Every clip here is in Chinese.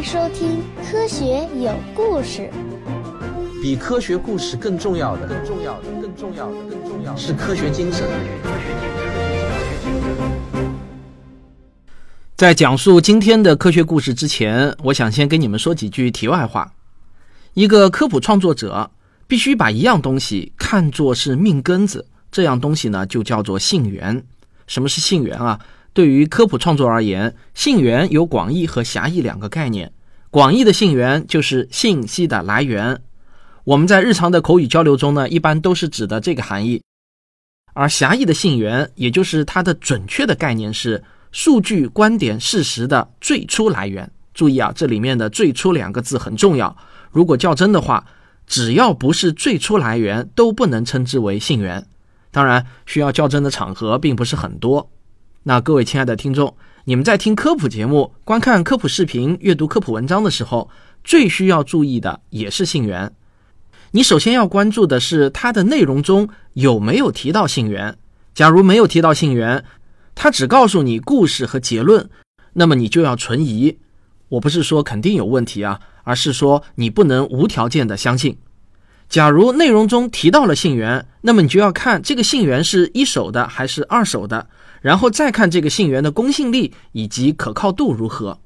迎收听《科学有故事》。比科学故事更重要的，更重要的，更重要的，更重要的是科学精神。在讲述今天的科学故事之前，我想先跟你们说几句题外话。一个科普创作者必须把一样东西看作是命根子，这样东西呢就叫做信源。什么是信源啊？对于科普创作而言，信源有广义和狭义两个概念。广义的信源就是信息的来源，我们在日常的口语交流中呢，一般都是指的这个含义。而狭义的信源，也就是它的准确的概念是数据、观点、事实的最初来源。注意啊，这里面的“最初”两个字很重要。如果较真的话，只要不是最初来源，都不能称之为信源。当然，需要较真的场合并不是很多。那各位亲爱的听众，你们在听科普节目、观看科普视频、阅读科普文章的时候，最需要注意的也是信源。你首先要关注的是它的内容中有没有提到信源。假如没有提到信源，它只告诉你故事和结论，那么你就要存疑。我不是说肯定有问题啊，而是说你不能无条件的相信。假如内容中提到了信源，那么你就要看这个信源是一手的还是二手的。然后再看这个信源的公信力以及可靠度如何。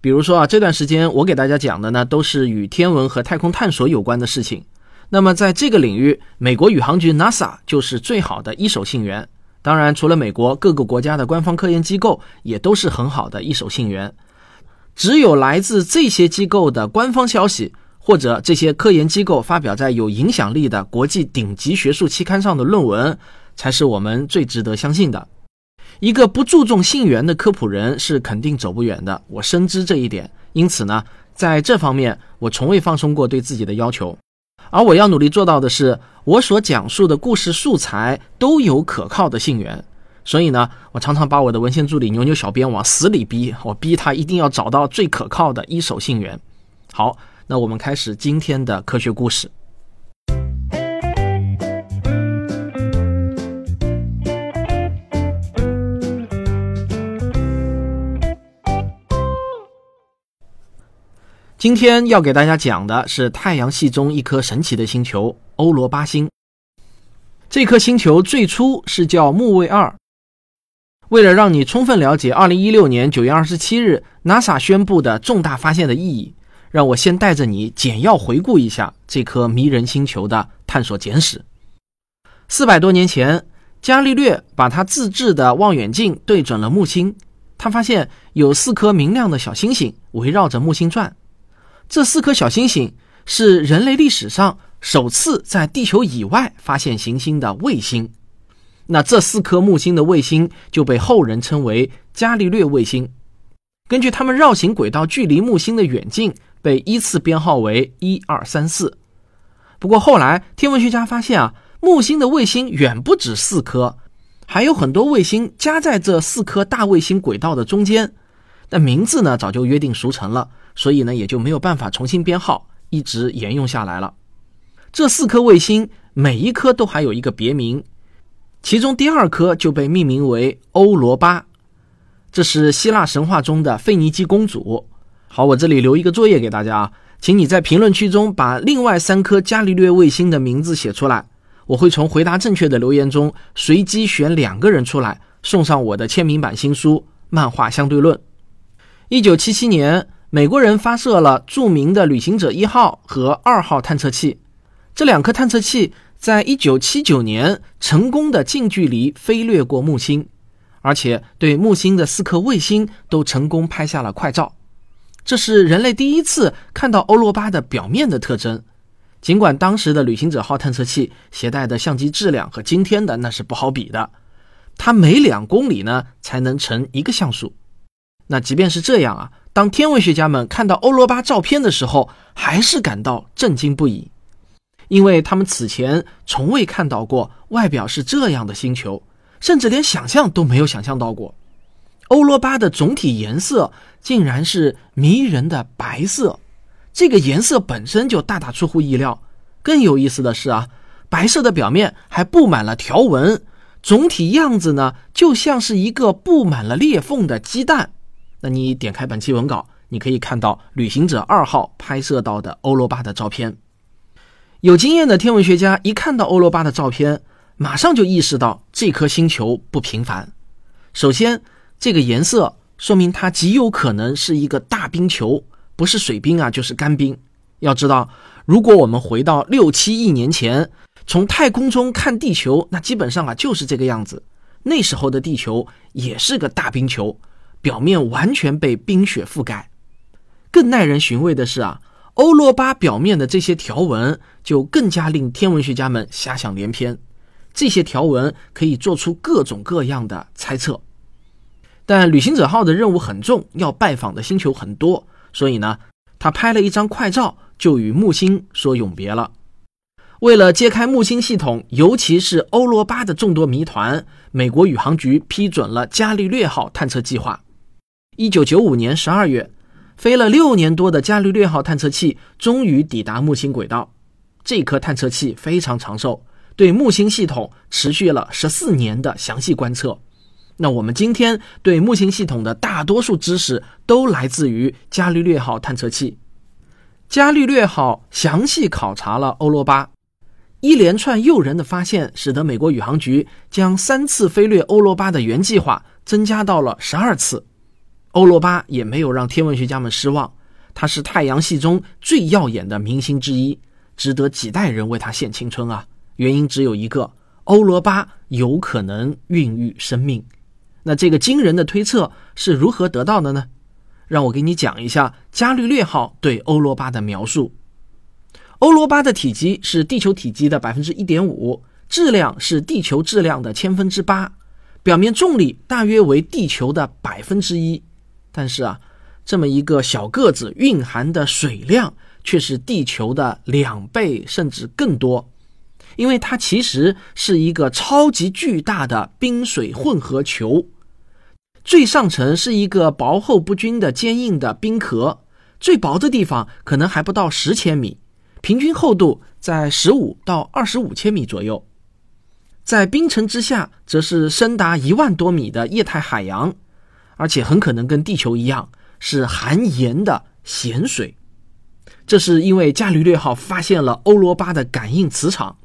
比如说啊，这段时间我给大家讲的呢，都是与天文和太空探索有关的事情。那么在这个领域，美国宇航局 NASA 就是最好的一手信源。当然，除了美国，各个国家的官方科研机构也都是很好的一手信源。只有来自这些机构的官方消息，或者这些科研机构发表在有影响力的国际顶级学术期刊上的论文。才是我们最值得相信的。一个不注重信源的科普人是肯定走不远的，我深知这一点。因此呢，在这方面我从未放松过对自己的要求。而我要努力做到的是，我所讲述的故事素材都有可靠的信源。所以呢，我常常把我的文献助理牛牛小编往死里逼，我逼他一定要找到最可靠的一手信源。好，那我们开始今天的科学故事。今天要给大家讲的是太阳系中一颗神奇的星球——欧罗巴星。这颗星球最初是叫木卫二。为了让你充分了解2016年9月27日 NASA 宣布的重大发现的意义，让我先带着你简要回顾一下这颗迷人星球的探索简史。四百多年前，伽利略把他自制的望远镜对准了木星，他发现有四颗明亮的小星星围绕着木星转。这四颗小星星是人类历史上首次在地球以外发现行星的卫星，那这四颗木星的卫星就被后人称为伽利略卫星。根据它们绕行轨道距离木星的远近，被依次编号为一二三四。不过后来天文学家发现啊，木星的卫星远不止四颗，还有很多卫星夹在这四颗大卫星轨道的中间。但名字呢，早就约定俗成了。所以呢，也就没有办法重新编号，一直沿用下来了。这四颗卫星每一颗都还有一个别名，其中第二颗就被命名为欧罗巴，这是希腊神话中的腓尼基公主。好，我这里留一个作业给大家啊，请你在评论区中把另外三颗伽利略卫星的名字写出来，我会从回答正确的留言中随机选两个人出来，送上我的签名版新书《漫画相对论》。一九七七年。美国人发射了著名的旅行者一号和二号探测器，这两颗探测器在一九七九年成功的近距离飞掠过木星，而且对木星的四颗卫星都成功拍下了快照。这是人类第一次看到欧罗巴的表面的特征。尽管当时的旅行者号探测器携带的相机质量和今天的那是不好比的，它每两公里呢才能成一个像素。那即便是这样啊。当天文学家们看到欧罗巴照片的时候，还是感到震惊不已，因为他们此前从未看到过外表是这样的星球，甚至连想象都没有想象到过。欧罗巴的总体颜色竟然是迷人的白色，这个颜色本身就大大出乎意料。更有意思的是啊，白色的表面还布满了条纹，总体样子呢，就像是一个布满了裂缝的鸡蛋。那你点开本期文稿，你可以看到旅行者二号拍摄到的欧罗巴的照片。有经验的天文学家一看到欧罗巴的照片，马上就意识到这颗星球不平凡。首先，这个颜色说明它极有可能是一个大冰球，不是水冰啊，就是干冰。要知道，如果我们回到六七亿年前，从太空中看地球，那基本上啊就是这个样子。那时候的地球也是个大冰球，表面完全被冰雪覆盖。更耐人寻味的是啊，欧罗巴表面的这些条纹就更加令天文学家们遐想连篇。这些条纹可以做出各种各样的猜测。但旅行者号的任务很重，要拜访的星球很多，所以呢，他拍了一张快照，就与木星说永别了。为了揭开木星系统，尤其是欧罗巴的众多谜团，美国宇航局批准了伽利略号探测计划。一九九五年十二月。飞了六年多的伽利略号探测器终于抵达木星轨道。这颗探测器非常长寿，对木星系统持续了十四年的详细观测。那我们今天对木星系统的大多数知识都来自于伽利略号探测器。伽利略号详细考察了欧罗巴，一连串诱人的发现使得美国宇航局将三次飞掠欧罗巴的原计划增加到了十二次。欧罗巴也没有让天文学家们失望，它是太阳系中最耀眼的明星之一，值得几代人为它献青春啊！原因只有一个：欧罗巴有可能孕育生命。那这个惊人的推测是如何得到的呢？让我给你讲一下伽利略号对欧罗巴的描述。欧罗巴的体积是地球体积的百分之一点五，质量是地球质量的千分之八，表面重力大约为地球的百分之一。但是啊，这么一个小个子蕴含的水量却是地球的两倍甚至更多，因为它其实是一个超级巨大的冰水混合球。最上层是一个薄厚不均的坚硬的冰壳，最薄的地方可能还不到十千米，平均厚度在十五到二十五千米左右。在冰层之下，则是深达一万多米的液态海洋。而且很可能跟地球一样是含盐的咸水，这是因为伽利略号发现了欧罗巴的感应磁场。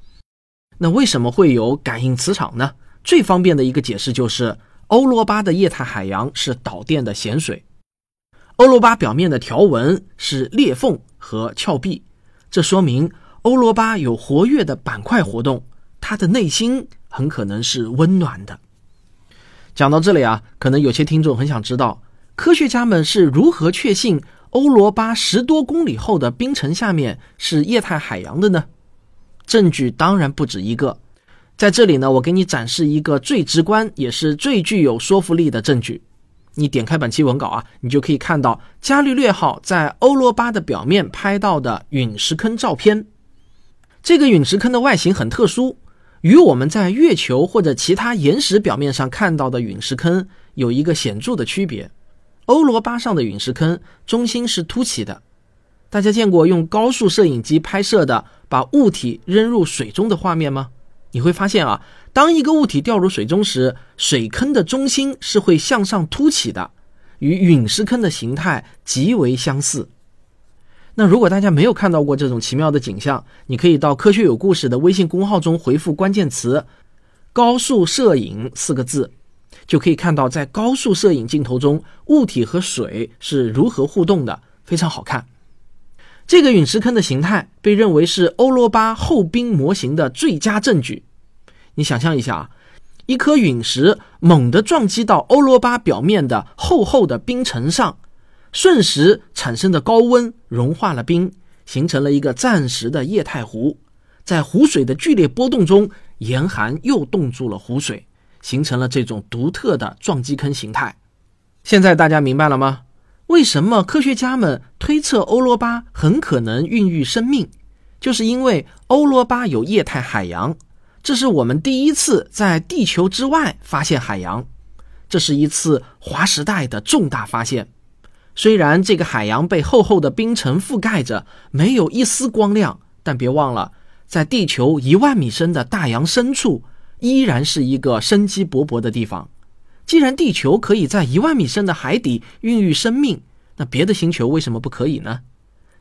那为什么会有感应磁场呢？最方便的一个解释就是欧罗巴的液态海洋是导电的咸水，欧罗巴表面的条纹是裂缝和峭壁，这说明欧罗巴有活跃的板块活动，它的内心很可能是温暖的。讲到这里啊，可能有些听众很想知道，科学家们是如何确信欧罗巴十多公里厚的冰层下面是液态海洋的呢？证据当然不止一个，在这里呢，我给你展示一个最直观也是最具有说服力的证据。你点开本期文稿啊，你就可以看到伽利略号在欧罗巴的表面拍到的陨石坑照片。这个陨石坑的外形很特殊。与我们在月球或者其他岩石表面上看到的陨石坑有一个显著的区别：欧罗巴上的陨石坑中心是凸起的。大家见过用高速摄影机拍摄的把物体扔入水中的画面吗？你会发现啊，当一个物体掉入水中时，水坑的中心是会向上凸起的，与陨石坑的形态极为相似。那如果大家没有看到过这种奇妙的景象，你可以到“科学有故事”的微信公号中回复关键词“高速摄影”四个字，就可以看到在高速摄影镜头中物体和水是如何互动的，非常好看。这个陨石坑的形态被认为是欧罗巴厚冰模型的最佳证据。你想象一下啊，一颗陨石猛地撞击到欧罗巴表面的厚厚的冰层上。瞬时产生的高温融化了冰，形成了一个暂时的液态湖。在湖水的剧烈波动中，严寒又冻住了湖水，形成了这种独特的撞击坑形态。现在大家明白了吗？为什么科学家们推测欧罗巴很可能孕育生命？就是因为欧罗巴有液态海洋。这是我们第一次在地球之外发现海洋，这是一次划时代的重大发现。虽然这个海洋被厚厚的冰层覆盖着，没有一丝光亮，但别忘了，在地球一万米深的大洋深处，依然是一个生机勃勃的地方。既然地球可以在一万米深的海底孕育生命，那别的星球为什么不可以呢？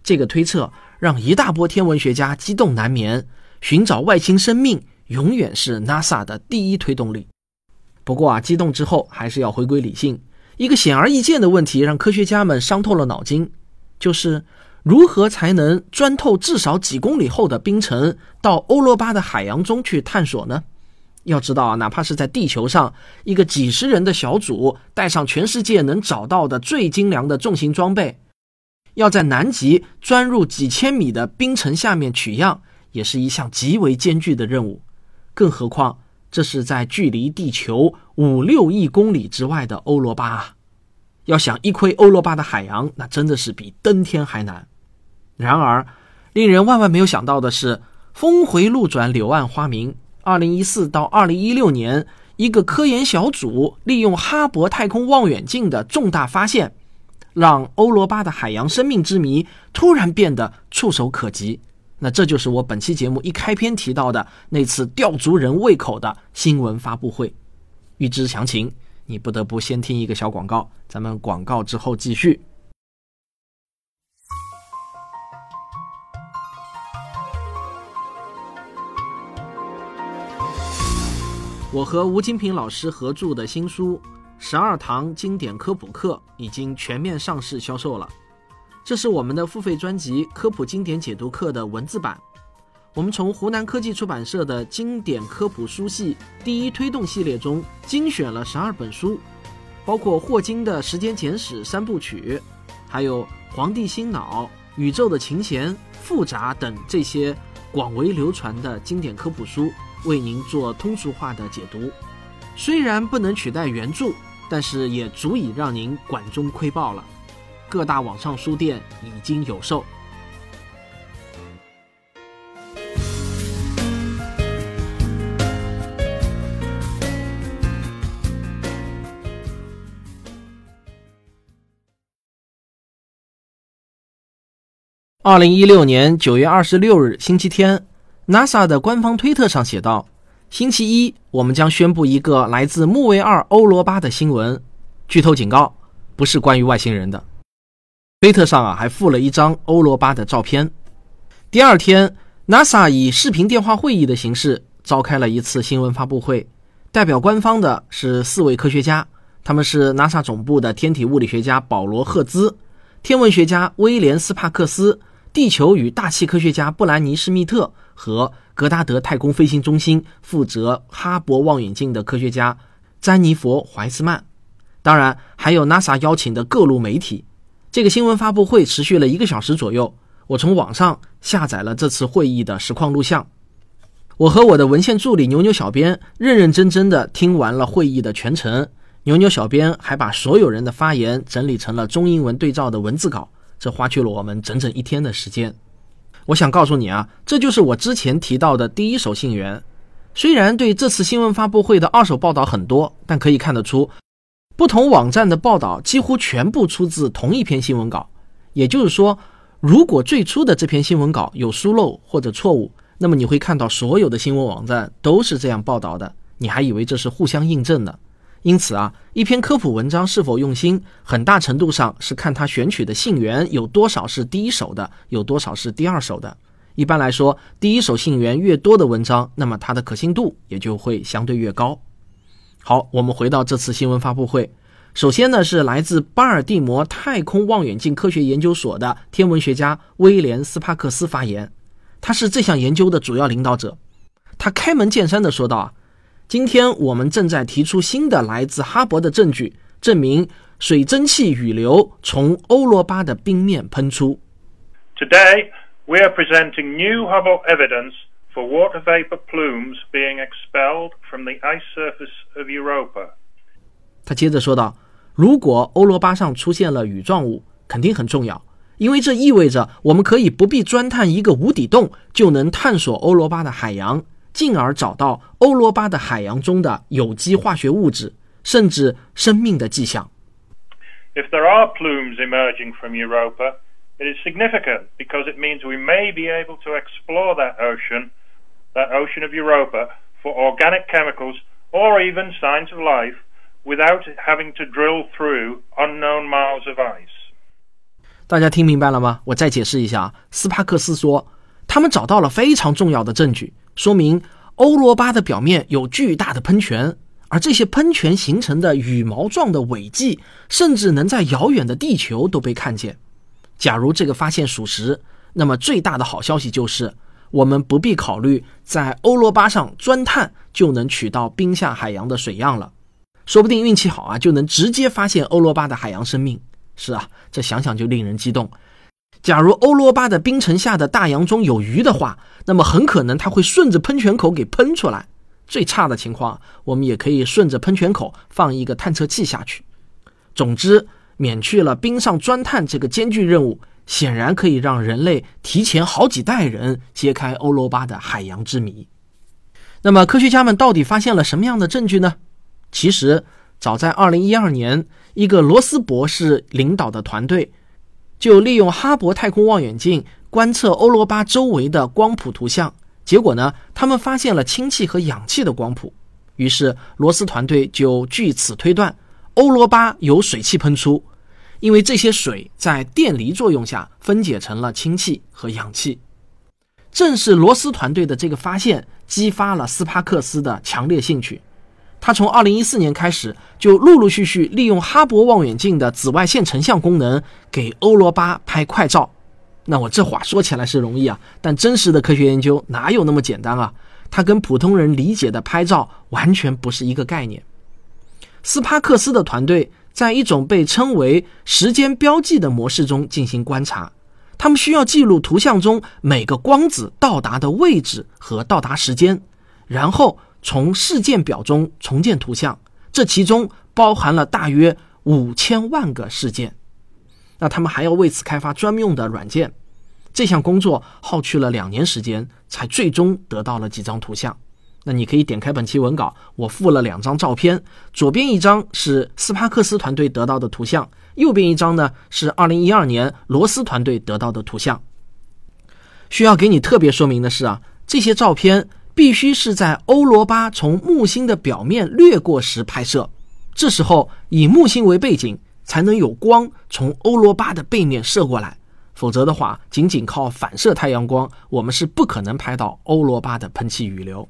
这个推测让一大波天文学家激动难眠。寻找外星生命永远是 NASA 的第一推动力。不过啊，激动之后还是要回归理性。一个显而易见的问题让科学家们伤透了脑筋，就是如何才能钻透至少几公里厚的冰层，到欧罗巴的海洋中去探索呢？要知道啊，哪怕是在地球上，一个几十人的小组带上全世界能找到的最精良的重型装备，要在南极钻入几千米的冰层下面取样，也是一项极为艰巨的任务。更何况，这是在距离地球五六亿公里之外的欧罗巴！要想一窥欧罗巴的海洋，那真的是比登天还难。然而，令人万万没有想到的是，峰回路转，柳暗花明。二零一四到二零一六年，一个科研小组利用哈勃太空望远镜的重大发现，让欧罗巴的海洋生命之谜突然变得触手可及。那这就是我本期节目一开篇提到的那次吊足人胃口的新闻发布会。欲知详情，你不得不先听一个小广告。咱们广告之后继续。我和吴金平老师合著的新书《十二堂经典科普课》已经全面上市销售了。这是我们的付费专辑《科普经典解读课》的文字版。我们从湖南科技出版社的经典科普书系第一推动系列中精选了十二本书，包括霍金的《时间简史》三部曲，还有《黄帝心脑》《宇宙的琴弦》《复杂》等这些广为流传的经典科普书。为您做通俗化的解读，虽然不能取代原著，但是也足以让您管中窥豹了。各大网上书店已经有售。二零一六年九月二十六日，星期天。NASA 的官方推特上写道：“星期一，我们将宣布一个来自木卫二欧罗巴的新闻。剧透警告，不是关于外星人的。”推特上啊，还附了一张欧罗巴的照片。第二天，NASA 以视频电话会议的形式召开了一次新闻发布会，代表官方的是四位科学家，他们是 NASA 总部的天体物理学家保罗·赫兹、天文学家威廉·斯帕克斯、地球与大气科学家布兰尼·施密特。和格达德太空飞行中心负责哈勃望远镜的科学家詹妮弗·怀斯曼，当然还有 NASA 邀请的各路媒体。这个新闻发布会持续了一个小时左右。我从网上下载了这次会议的实况录像。我和我的文献助理牛牛小编认认真真的听完了会议的全程。牛牛小编还把所有人的发言整理成了中英文对照的文字稿，这花去了我们整整一天的时间。我想告诉你啊，这就是我之前提到的第一手信源。虽然对这次新闻发布会的二手报道很多，但可以看得出，不同网站的报道几乎全部出自同一篇新闻稿。也就是说，如果最初的这篇新闻稿有疏漏或者错误，那么你会看到所有的新闻网站都是这样报道的，你还以为这是互相印证的。因此啊，一篇科普文章是否用心，很大程度上是看他选取的信源有多少是第一手的，有多少是第二手的。一般来说，第一手信源越多的文章，那么它的可信度也就会相对越高。好，我们回到这次新闻发布会，首先呢是来自巴尔的摩太空望远镜科学研究所的天文学家威廉斯帕克斯发言，他是这项研究的主要领导者。他开门见山地说道啊。今天我们正在提出新的来自哈勃的证据，证明水蒸气雨流从欧罗巴的冰面喷出。Today we are presenting new Hubble evidence for water vapor plumes being expelled from the ice surface of Europa。他接着说道：“如果欧罗巴上出现了雨状物，肯定很重要，因为这意味着我们可以不必钻探一个无底洞，就能探索欧罗巴的海洋。”进而找到欧罗巴的海洋中的有机化学物质，甚至生命的迹象。If there are plumes emerging from Europa, it is significant because it means we may be able to explore that ocean, that ocean of Europa, for organic chemicals or even signs of life without having to drill through unknown miles of ice. 大家听明白了吗？我再解释一下。斯帕克斯说，他们找到了非常重要的证据，说明欧罗巴的表面有巨大的喷泉，而这些喷泉形成的羽毛状的尾迹，甚至能在遥远的地球都被看见。假如这个发现属实，那么最大的好消息就是，我们不必考虑在欧罗巴上钻探就能取到冰下海洋的水样了。说不定运气好啊，就能直接发现欧罗巴的海洋生命。是啊，这想想就令人激动。假如欧罗巴的冰层下的大洋中有鱼的话，那么很可能它会顺着喷泉口给喷出来。最差的情况，我们也可以顺着喷泉口放一个探测器下去。总之，免去了冰上钻探这个艰巨任务，显然可以让人类提前好几代人揭开欧罗巴的海洋之谜。那么，科学家们到底发现了什么样的证据呢？其实，早在2012年，一个罗斯博士领导的团队就利用哈勃太空望远镜观测欧罗巴周围的光谱图像。结果呢，他们发现了氢气和氧气的光谱。于是，罗斯团队就据此推断，欧罗巴有水汽喷出，因为这些水在电离作用下分解成了氢气和氧气。正是罗斯团队的这个发现，激发了斯帕克斯的强烈兴趣。他从2014年开始就陆陆续续利用哈勃望远镜的紫外线成像功能给欧罗巴拍快照。那我这话说起来是容易啊，但真实的科学研究哪有那么简单啊？它跟普通人理解的拍照完全不是一个概念。斯帕克斯的团队在一种被称为时间标记的模式中进行观察，他们需要记录图像中每个光子到达的位置和到达时间，然后。从事件表中重建图像，这其中包含了大约五千万个事件。那他们还要为此开发专用的软件。这项工作耗去了两年时间，才最终得到了几张图像。那你可以点开本期文稿，我附了两张照片，左边一张是斯帕克斯团队得到的图像，右边一张呢是二零一二年罗斯团队得到的图像。需要给你特别说明的是啊，这些照片。必须是在欧罗巴从木星的表面掠过时拍摄，这时候以木星为背景，才能有光从欧罗巴的背面射过来。否则的话，仅仅靠反射太阳光，我们是不可能拍到欧罗巴的喷气雨流。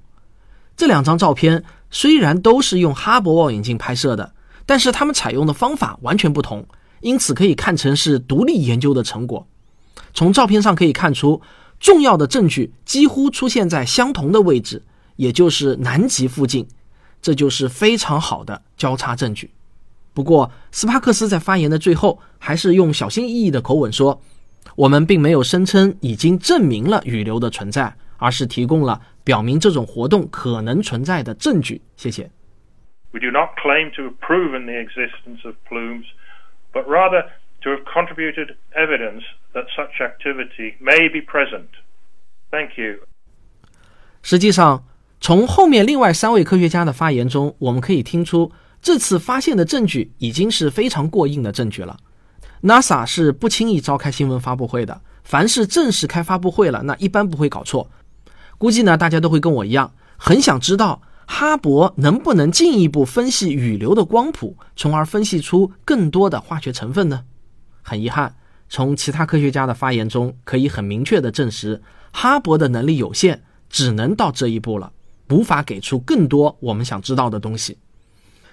这两张照片虽然都是用哈勃望远镜拍摄的，但是它们采用的方法完全不同，因此可以看成是独立研究的成果。从照片上可以看出。重要的证据几乎出现在相同的位置，也就是南极附近，这就是非常好的交叉证据。不过，斯帕克斯在发言的最后还是用小心翼翼的口吻说：“我们并没有声称已经证明了雨流的存在，而是提供了表明这种活动可能存在的证据。”谢谢。We do not claim to have proven the existence of plumes, but rather. to have contributed evidence that such activity may be present. Thank you. 实际上，从后面另外三位科学家的发言中，我们可以听出，这次发现的证据已经是非常过硬的证据了。NASA 是不轻易召开新闻发布会的，凡是正式开发布会了，那一般不会搞错。估计呢，大家都会跟我一样，很想知道哈勃能不能进一步分析雨流的光谱，从而分析出更多的化学成分呢？很遗憾，从其他科学家的发言中可以很明确的证实，哈勃的能力有限，只能到这一步了，无法给出更多我们想知道的东西。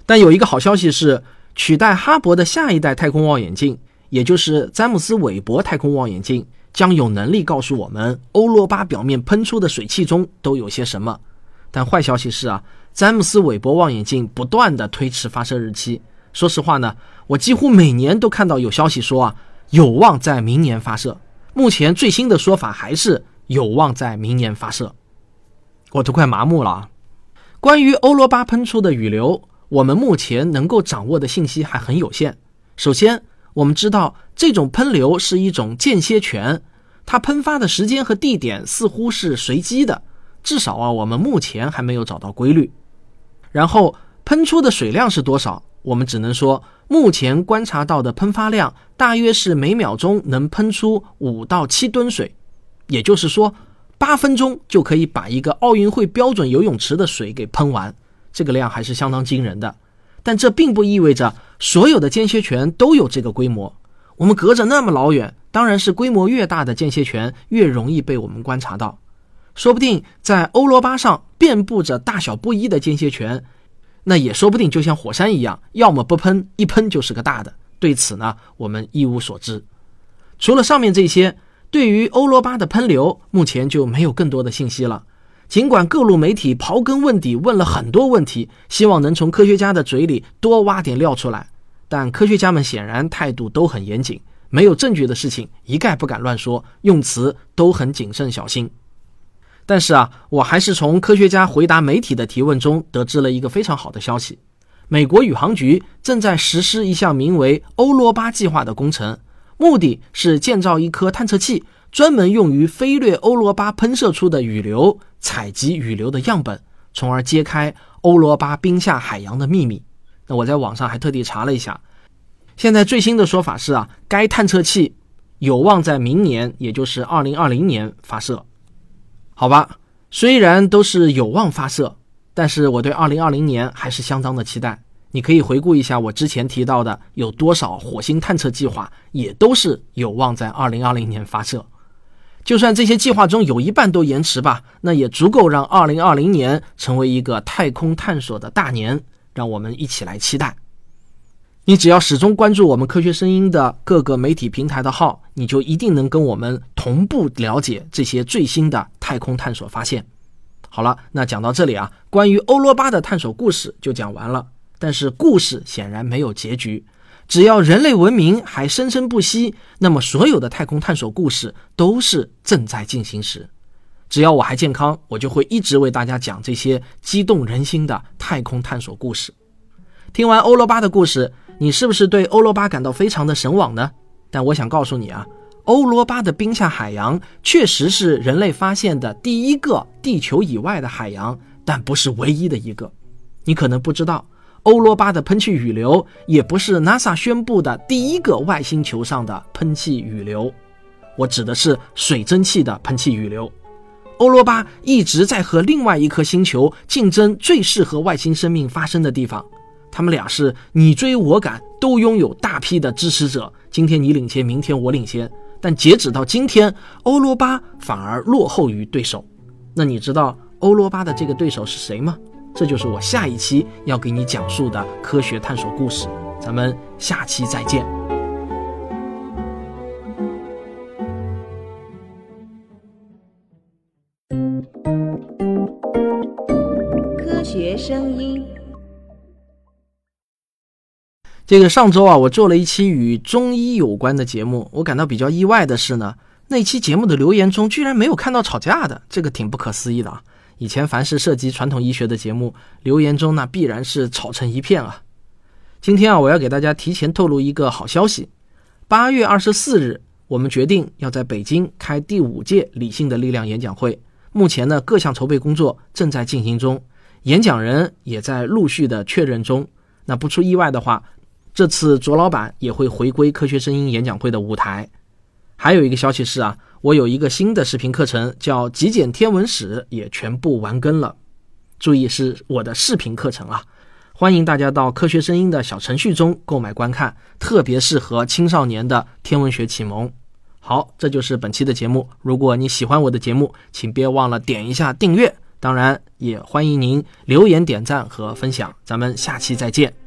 但有一个好消息是，取代哈勃的下一代太空望远镜，也就是詹姆斯韦伯太空望远镜，将有能力告诉我们欧罗巴表面喷出的水汽中都有些什么。但坏消息是啊，詹姆斯韦伯望远镜不断的推迟发射日期。说实话呢。我几乎每年都看到有消息说啊，有望在明年发射。目前最新的说法还是有望在明年发射，我都快麻木了啊！关于欧罗巴喷出的雨流，我们目前能够掌握的信息还很有限。首先，我们知道这种喷流是一种间歇泉，它喷发的时间和地点似乎是随机的，至少啊，我们目前还没有找到规律。然后，喷出的水量是多少？我们只能说。目前观察到的喷发量大约是每秒钟能喷出五到七吨水，也就是说，八分钟就可以把一个奥运会标准游泳池的水给喷完，这个量还是相当惊人的。但这并不意味着所有的间歇泉都有这个规模。我们隔着那么老远，当然是规模越大的间歇泉越容易被我们观察到。说不定在欧罗巴上遍布着大小不一的间歇泉，那也说不定就像火山一样，要么不喷，一喷就是个大的。对此呢，我们一无所知。除了上面这些，对于欧罗巴的喷流，目前就没有更多的信息了。尽管各路媒体刨根问底，问了很多问题，希望能从科学家的嘴里多挖点料出来，但科学家们显然态度都很严谨，没有证据的事情一概不敢乱说，用词都很谨慎小心。但是啊，我还是从科学家回答媒体的提问中得知了一个非常好的消息：美国宇航局正在实施一项名为“欧罗巴计划”的工程，目的是建造一颗探测器，专门用于飞掠欧罗巴喷射出的雨流，采集雨流的样本，从而揭开欧罗巴冰下海洋的秘密。那我在网上还特地查了一下，现在最新的说法是啊，该探测器有望在明年，也就是二零二零年发射。好吧，虽然都是有望发射，但是我对二零二零年还是相当的期待。你可以回顾一下我之前提到的有多少火星探测计划，也都是有望在二零二零年发射。就算这些计划中有一半都延迟吧，那也足够让二零二零年成为一个太空探索的大年，让我们一起来期待。你只要始终关注我们科学声音的各个媒体平台的号，你就一定能跟我们同步了解这些最新的太空探索发现。好了，那讲到这里啊，关于欧罗巴的探索故事就讲完了。但是故事显然没有结局，只要人类文明还生生不息，那么所有的太空探索故事都是正在进行时。只要我还健康，我就会一直为大家讲这些激动人心的太空探索故事。听完欧罗巴的故事。你是不是对欧罗巴感到非常的神往呢？但我想告诉你啊，欧罗巴的冰下海洋确实是人类发现的第一个地球以外的海洋，但不是唯一的一个。你可能不知道，欧罗巴的喷气雨流也不是 NASA 宣布的第一个外星球上的喷气雨流。我指的是水蒸气的喷气雨流。欧罗巴一直在和另外一颗星球竞争最适合外星生命发生的地方。他们俩是你追我赶，都拥有大批的支持者。今天你领先，明天我领先。但截止到今天，欧罗巴反而落后于对手。那你知道欧罗巴的这个对手是谁吗？这就是我下一期要给你讲述的科学探索故事。咱们下期再见。声音。这个上周啊，我做了一期与中医有关的节目。我感到比较意外的是呢，那期节目的留言中居然没有看到吵架的，这个挺不可思议的啊！以前凡是涉及传统医学的节目，留言中那必然是吵成一片啊。今天啊，我要给大家提前透露一个好消息：八月二十四日，我们决定要在北京开第五届理性的力量演讲会。目前呢，各项筹备工作正在进行中，演讲人也在陆续的确认中。那不出意外的话。这次卓老板也会回归科学声音演讲会的舞台。还有一个消息是啊，我有一个新的视频课程叫《极简天文史》，也全部完更了。注意是我的视频课程啊，欢迎大家到科学声音的小程序中购买观看，特别适合青少年的天文学启蒙。好，这就是本期的节目。如果你喜欢我的节目，请别忘了点一下订阅，当然也欢迎您留言、点赞和分享。咱们下期再见。